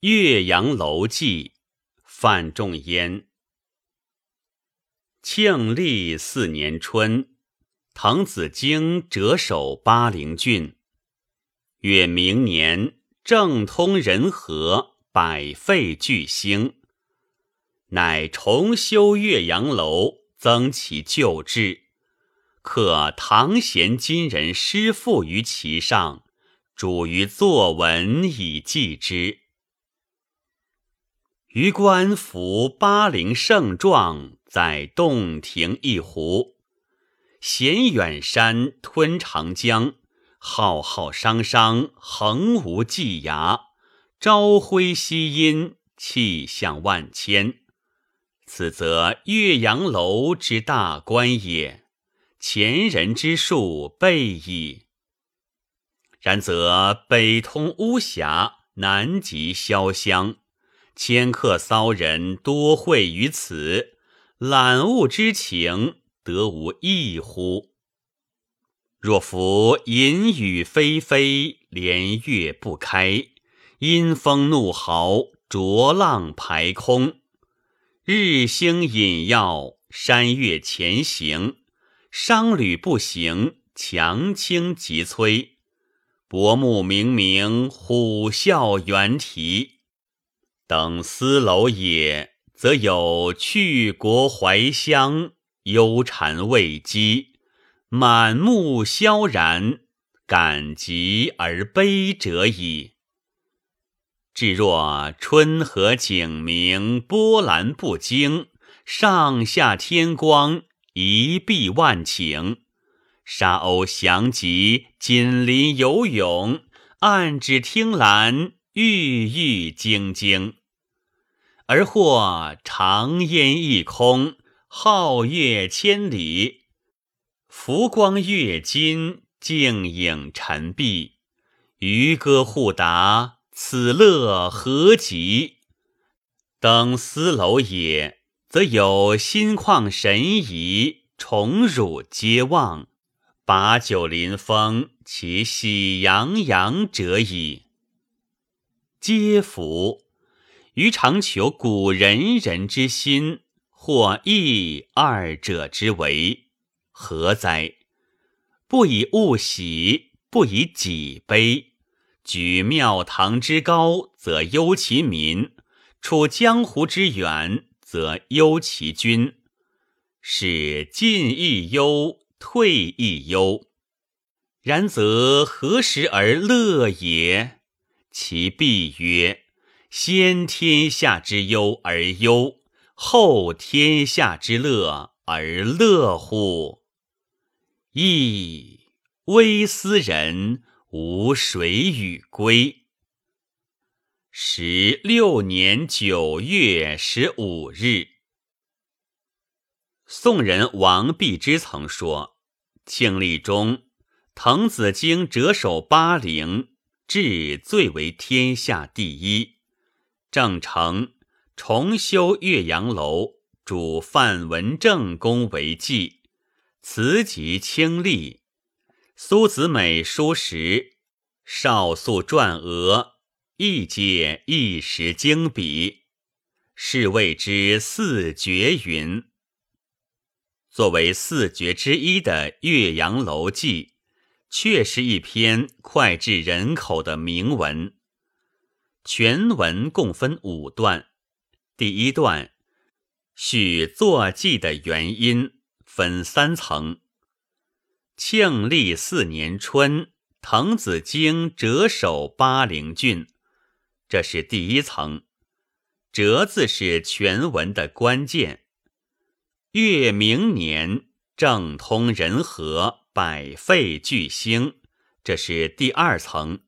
岳阳楼记，范仲淹。庆历四年春，滕子京谪守巴陵郡。越明年，政通人和，百废具兴，乃重修岳阳楼，增其旧制，刻唐贤今人诗赋于其上，主于作文以记之。余观夫巴陵胜状，在洞庭一湖，衔远山，吞长江，浩浩汤汤，横无际涯，朝晖夕阴，气象万千。此则岳阳楼之大观也，前人之述备矣。然则北通巫峡，南极潇湘。迁客骚人多会于此，览物之情得无异乎？若夫淫雨霏霏，连月不开，阴风怒号，浊浪排空，日星隐曜，山岳前行，商旅不行，强倾急摧，薄暮冥冥，虎啸猿啼。等斯楼也，则有去国怀乡，忧谗畏讥，满目萧然，感极而悲者矣。至若春和景明，波澜不惊，上下天光，一碧万顷，沙鸥翔集，锦鳞游泳，岸芷汀兰。郁郁晶晶，而或长烟一空，皓月千里，浮光跃金，静影沉璧，渔歌互答，此乐何极？登斯楼也，则有心旷神怡，宠辱皆忘，把酒临风，其喜洋洋者矣。皆服余常求古仁人之心，或异二者之为，何哉？不以物喜，不以己悲。举庙堂之高，则忧其民；处江湖之远，则忧其君。是进亦忧，退亦忧。然则何时而乐也？其必曰：先天下之忧而忧，后天下之乐而乐乎？亦微斯人，无谁与归。十六年九月十五日，宋人王弼之曾说：庆历中，滕子京谪守巴陵。志最为天下第一，正成重修岳阳楼，主范文正公为祭，辞疾清丽。苏子美书时，少素撰额，亦皆一时精笔，是谓之四绝云。作为四绝之一的《岳阳楼记》。却是一篇脍炙人口的铭文。全文共分五段。第一段叙作记的原因，分三层。庆历四年春，滕子京谪守巴陵郡，这是第一层。折字是全文的关键。越明年，政通人和。百废俱兴，这是第二层。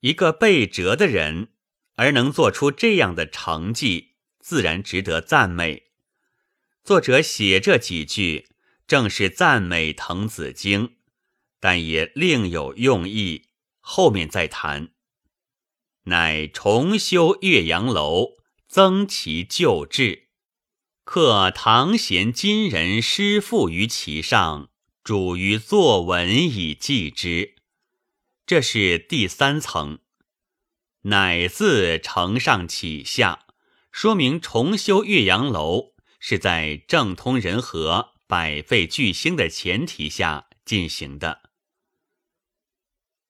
一个被折的人，而能做出这样的成绩，自然值得赞美。作者写这几句，正是赞美滕子京，但也另有用意，后面再谈。乃重修岳阳楼，增其旧制，刻唐贤今人诗赋于其上。主于作文以记之，这是第三层。乃字承上启下，说明重修岳阳楼是在政通人和、百废俱兴的前提下进行的。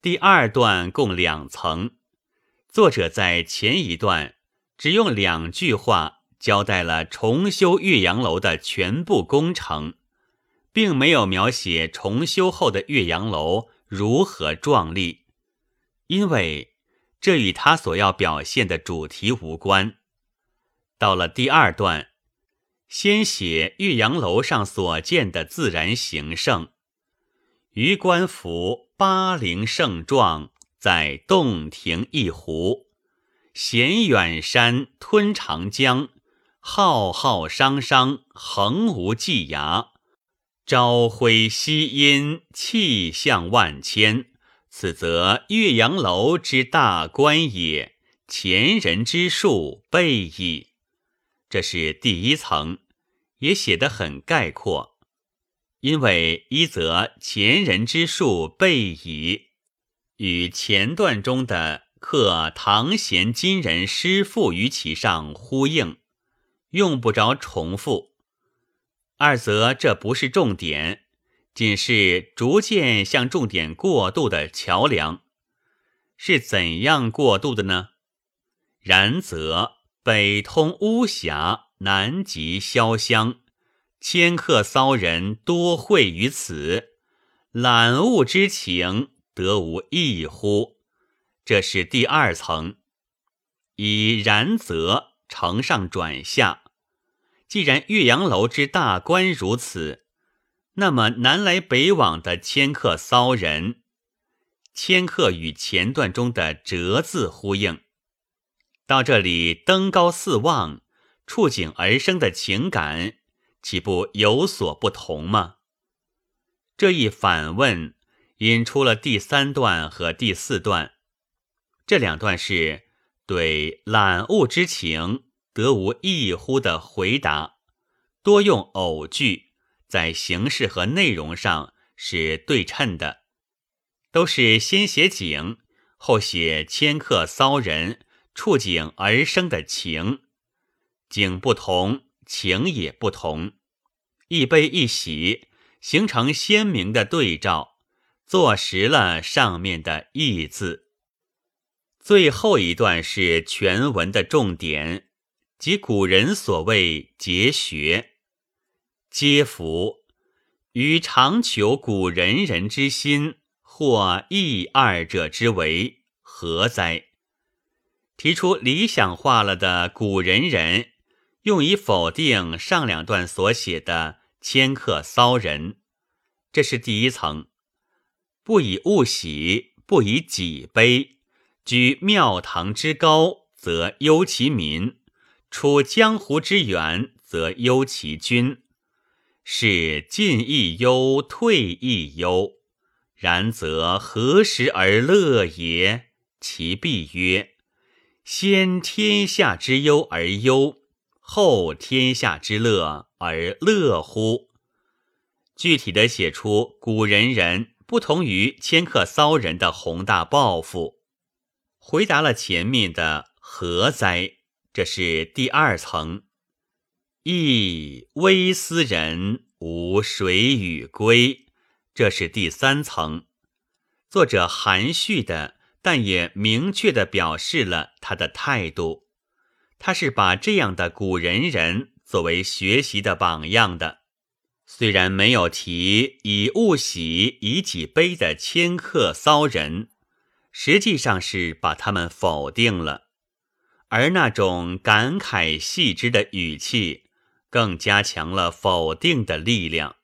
第二段共两层，作者在前一段只用两句话交代了重修岳阳楼的全部工程，并没有描写重修后的岳阳楼如何壮丽，因为。这与他所要表现的主题无关。到了第二段，先写岳阳楼上所见的自然形胜。余观夫巴陵胜状，在洞庭一湖，衔远山，吞长江，浩浩汤汤，横无际涯。朝晖夕阴，气象万千。此则岳阳楼之大观也，前人之数备矣。这是第一层，也写得很概括。因为一则前人之数备矣，与前段中的刻唐贤今人诗赋于其上呼应，用不着重复；二则这不是重点。仅是逐渐向重点过渡的桥梁，是怎样过渡的呢？然则北通巫峡，南极潇湘，迁客骚人多会于此，览物之情得无异乎？这是第二层。以然则承上转下，既然岳阳楼之大观如此。那么南来北往的迁客骚人，迁客与前段中的折字呼应，到这里登高四望，触景而生的情感，岂不有所不同吗？这一反问引出了第三段和第四段，这两段是对览物之情得无异乎的回答，多用偶句。在形式和内容上是对称的，都是先写景，后写迁客骚人触景而生的情，景不同，情也不同，一悲一喜，形成鲜明的对照，坐实了上面的意字。最后一段是全文的重点，即古人所谓结学。皆服于常求古人人之心，或异二者之为何哉？提出理想化了的古人人，用以否定上两段所写的迁客骚人，这是第一层。不以物喜，不以己悲。居庙堂之高，则忧其民；处江湖之远，则忧其君。是进亦忧，退亦忧。然则何时而乐也？其必曰：先天下之忧而忧，后天下之乐而乐乎？具体的写出古人人不同于迁客骚人的宏大抱负，回答了前面的何哉？这是第二层。亦微斯人无水与归，这是第三层。作者含蓄的，但也明确的表示了他的态度。他是把这样的古人人作为学习的榜样的。虽然没有提以物喜，以己悲的迁客骚人，实际上是把他们否定了。而那种感慨细致的语气。更加强了否定的力量。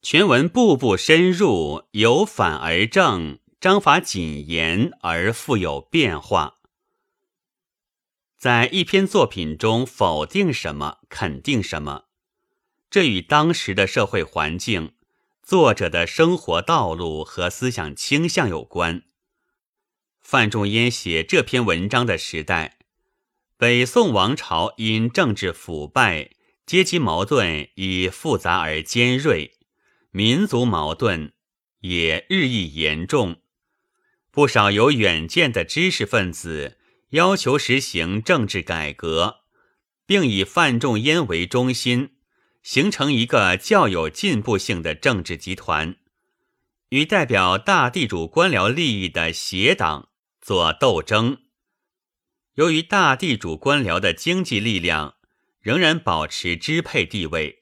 全文步步深入，由反而正，章法谨严而富有变化。在一篇作品中否定什么，肯定什么，这与当时的社会环境、作者的生活道路和思想倾向有关。范仲淹写这篇文章的时代，北宋王朝因政治腐败。阶级矛盾已复杂而尖锐，民族矛盾也日益严重。不少有远见的知识分子要求实行政治改革，并以范仲淹为中心，形成一个较有进步性的政治集团，与代表大地主官僚利益的协党做斗争。由于大地主官僚的经济力量仍然保持支配地位，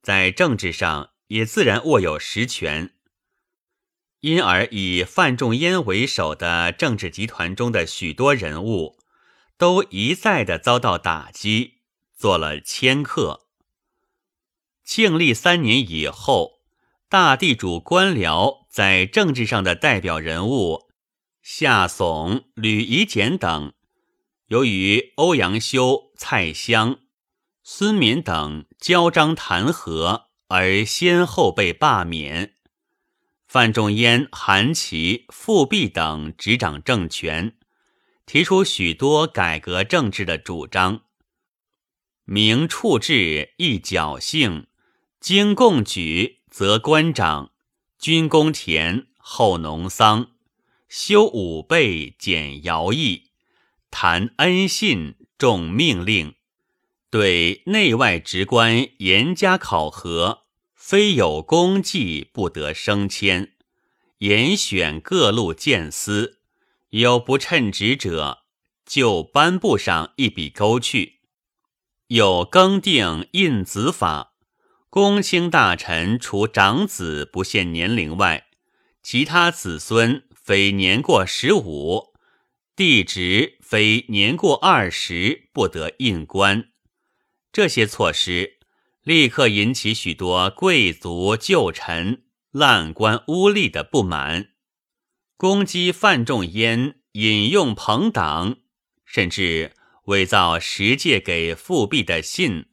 在政治上也自然握有实权，因而以范仲淹为首的政治集团中的许多人物，都一再的遭到打击，做了迁客。庆历三年以后，大地主官僚在政治上的代表人物夏竦、吕夷简等。由于欧阳修、蔡襄、孙冕等交章弹劾，而先后被罢免。范仲淹、韩琦、富弼等执掌政权，提出许多改革政治的主张。明处置易侥幸，经贡举则官长，均公田后农桑，修武备减徭役。谈恩信重命令，对内外职官严加考核，非有功绩不得升迁。严选各路谏司，有不称职者，就颁布上一笔勾去。有更定印子法，公卿大臣除长子不限年龄外，其他子孙非年过十五。弟侄非年过二十不得印官，这些措施立刻引起许多贵族旧臣滥官污吏的不满，攻击范仲淹引用朋党，甚至伪造十借给复辟的信，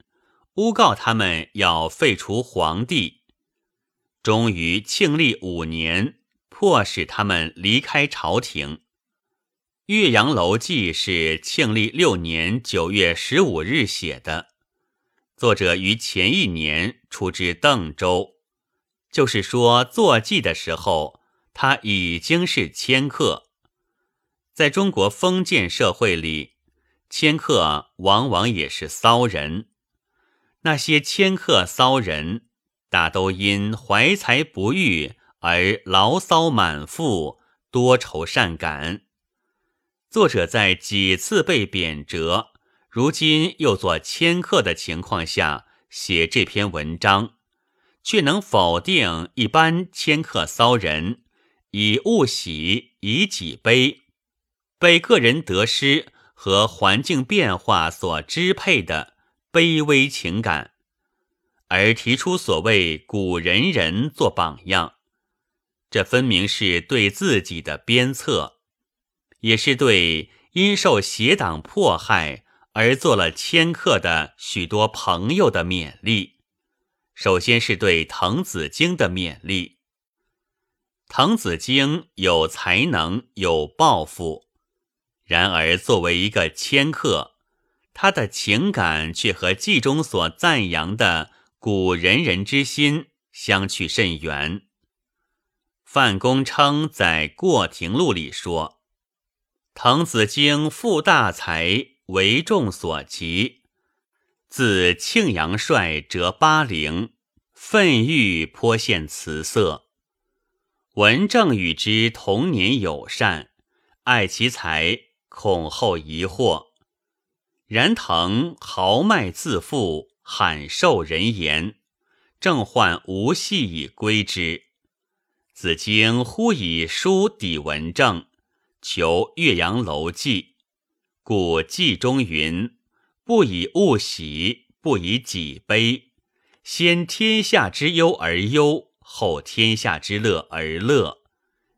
诬告他们要废除皇帝。终于庆历五年，迫使他们离开朝廷。《岳阳楼记》是庆历六年九月十五日写的，作者于前一年出至邓州，就是说作记的时候，他已经是迁客。在中国封建社会里，迁客往往也是骚人。那些迁客骚人，大都因怀才不遇而牢骚满腹，多愁善感。作者在几次被贬谪，如今又做迁客的情况下写这篇文章，却能否定一般迁客骚人以物喜，以己悲，被个人得失和环境变化所支配的卑微情感，而提出所谓古人人做榜样，这分明是对自己的鞭策。也是对因受邪党迫害而做了迁客的许多朋友的勉励。首先是对滕子京的勉励。滕子京有才能，有抱负，然而作为一个迁客，他的情感却和记中所赞扬的古仁人之心相去甚远。范公称在《过庭录》里说。滕子京富大才，为众所及。自庆阳帅折巴陵，愤郁颇现辞色。文正与之同年友善，爱其才，恐后疑惑。然滕豪迈自负，罕受人言，正患无戏以归之。子京忽以书抵文正。求岳阳楼记，故记中云：“不以物喜，不以己悲。先天下之忧而忧，后天下之乐而乐。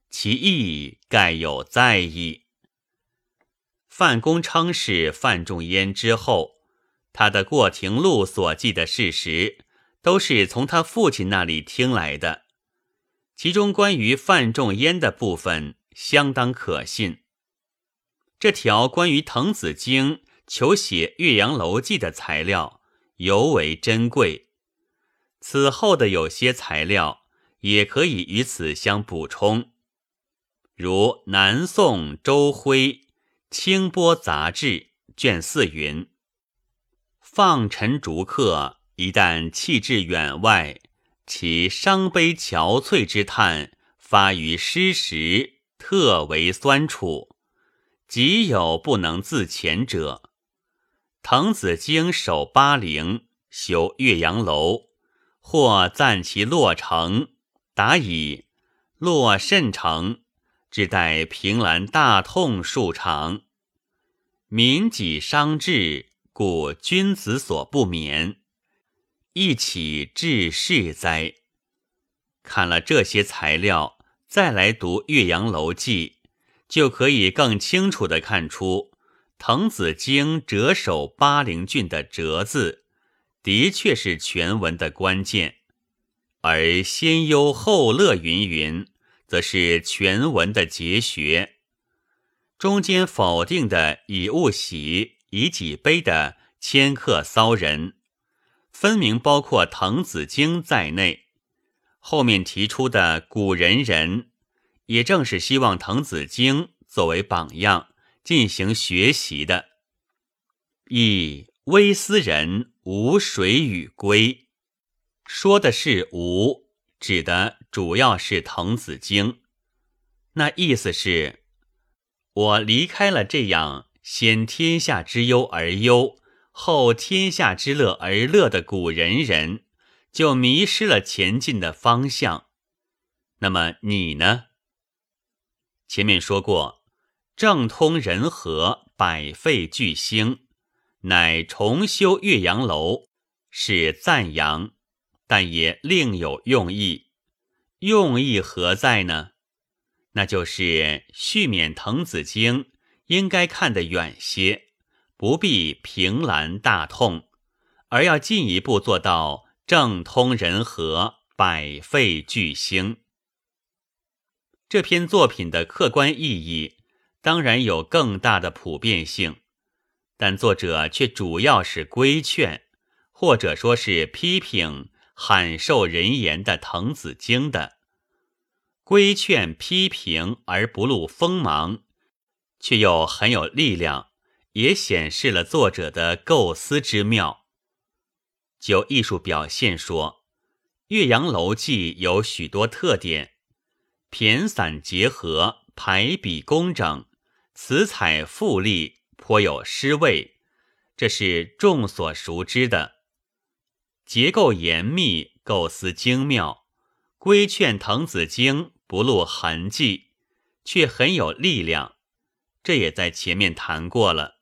其意盖有在矣。”范公称是范仲淹之后，他的《过庭录》所记的事实，都是从他父亲那里听来的。其中关于范仲淹的部分。相当可信。这条关于滕子京求写《岳阳楼记》的材料尤为珍贵。此后的有些材料也可以与此相补充。如《南宋周辉《清波杂志》卷四云：“放尘逐客，一旦弃至远外，其伤悲憔悴之叹，发于诗时，特为酸楚。极有不能自遣者。滕子京守巴陵，修岳阳楼，或赞其落成，答以落甚成，只待凭栏大痛数场。民己伤志，故君子所不免。一起治世哉？看了这些材料，再来读《岳阳楼记》，就可以更清楚地看出滕子京谪守巴陵郡的“谪”字，的确是全文的关键。而先忧后乐云云，则是全文的节学。中间否定的以物喜、以己悲的迁客骚人，分明包括滕子京在内。后面提出的古人人，也正是希望滕子京作为榜样进行学习的。一微斯人无水与归。说的是“无”，指的主要是滕子京。那意思是，我离开了这样先天下之忧而忧，后天下之乐而乐的古人人，就迷失了前进的方向。那么你呢？前面说过，政通人和，百废俱兴，乃重修岳阳楼，是赞扬。但也另有用意，用意何在呢？那就是续勉滕子京应该看得远些，不必凭栏大痛，而要进一步做到政通人和，百废俱兴。这篇作品的客观意义当然有更大的普遍性，但作者却主要是规劝，或者说是批评。罕受人言的滕子京的规劝批评而不露锋芒，却又很有力量，也显示了作者的构思之妙。就艺术表现说，《岳阳楼记》有许多特点：骈散结合，排比工整，词采富丽，颇有诗味，这是众所熟知的。结构严密，构思精妙，规劝滕子京不露痕迹，却很有力量。这也在前面谈过了。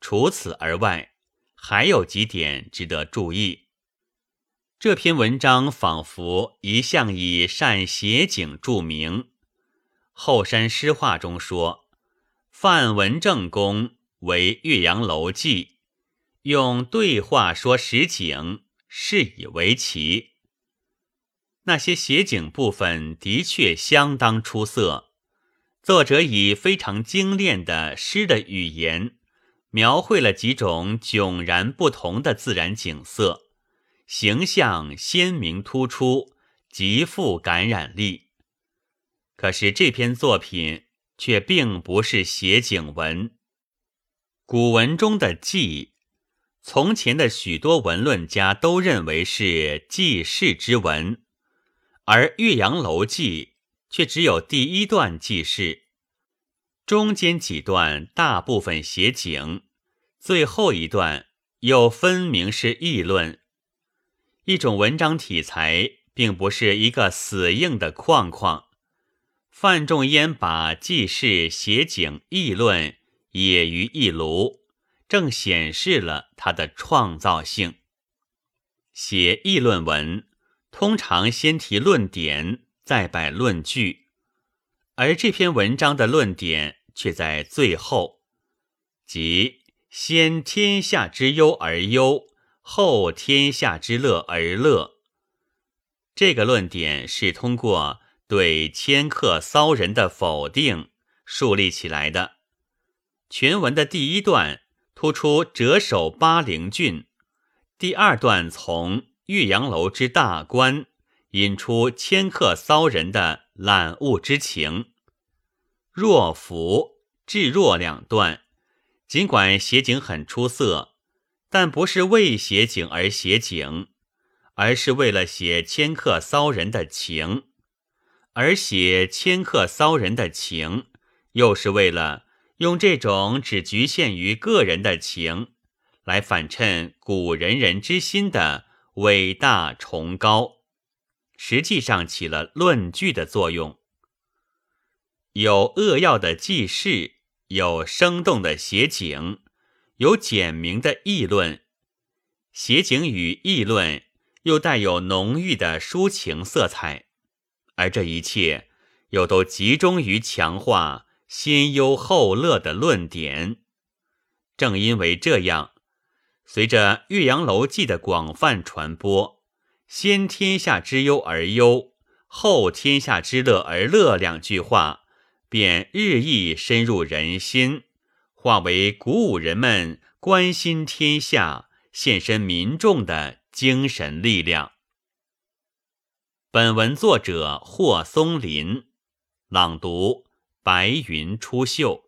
除此而外，还有几点值得注意。这篇文章仿佛一向以善写景著名，《后山诗话》中说，范文正公为《岳阳楼记》，用对话说实景。是以为奇。那些写景部分的确相当出色，作者以非常精炼的诗的语言，描绘了几种迥然不同的自然景色，形象鲜明突出，极富感染力。可是这篇作品却并不是写景文，古文中的记。从前的许多文论家都认为是记事之文，而《岳阳楼记》却只有第一段记事，中间几段大部分写景，最后一段又分明是议论。一种文章体裁并不是一个死硬的框框。范仲淹把记事、写景、议论也于一炉。正显示了他的创造性。写议论文，通常先提论点，再摆论据，而这篇文章的论点却在最后，即先天下之忧而忧，后天下之乐而乐。这个论点是通过对迁客骚人的否定树立起来的。全文的第一段。突出谪守巴陵郡，第二段从岳阳楼之大观引出迁客骚人的揽物之情，若浮、至若两段，尽管写景很出色，但不是为写景而写景，而是为了写迁客骚人的情；而写迁客骚人的情，又是为了用这种只局限于个人的情，来反衬古人人之心的伟大崇高。实际上起了论据的作用，有扼要的记事，有生动的写景，有简明的议论。写景与议论又带有浓郁的抒情色彩，而这一切又都集中于强化先忧后乐的论点。正因为这样，随着《岳阳楼记》的广泛传播。先天下之忧而忧，后天下之乐而乐两句话，便日益深入人心，化为鼓舞人们关心天下、献身民众的精神力量。本文作者霍松林，朗读：白云出岫。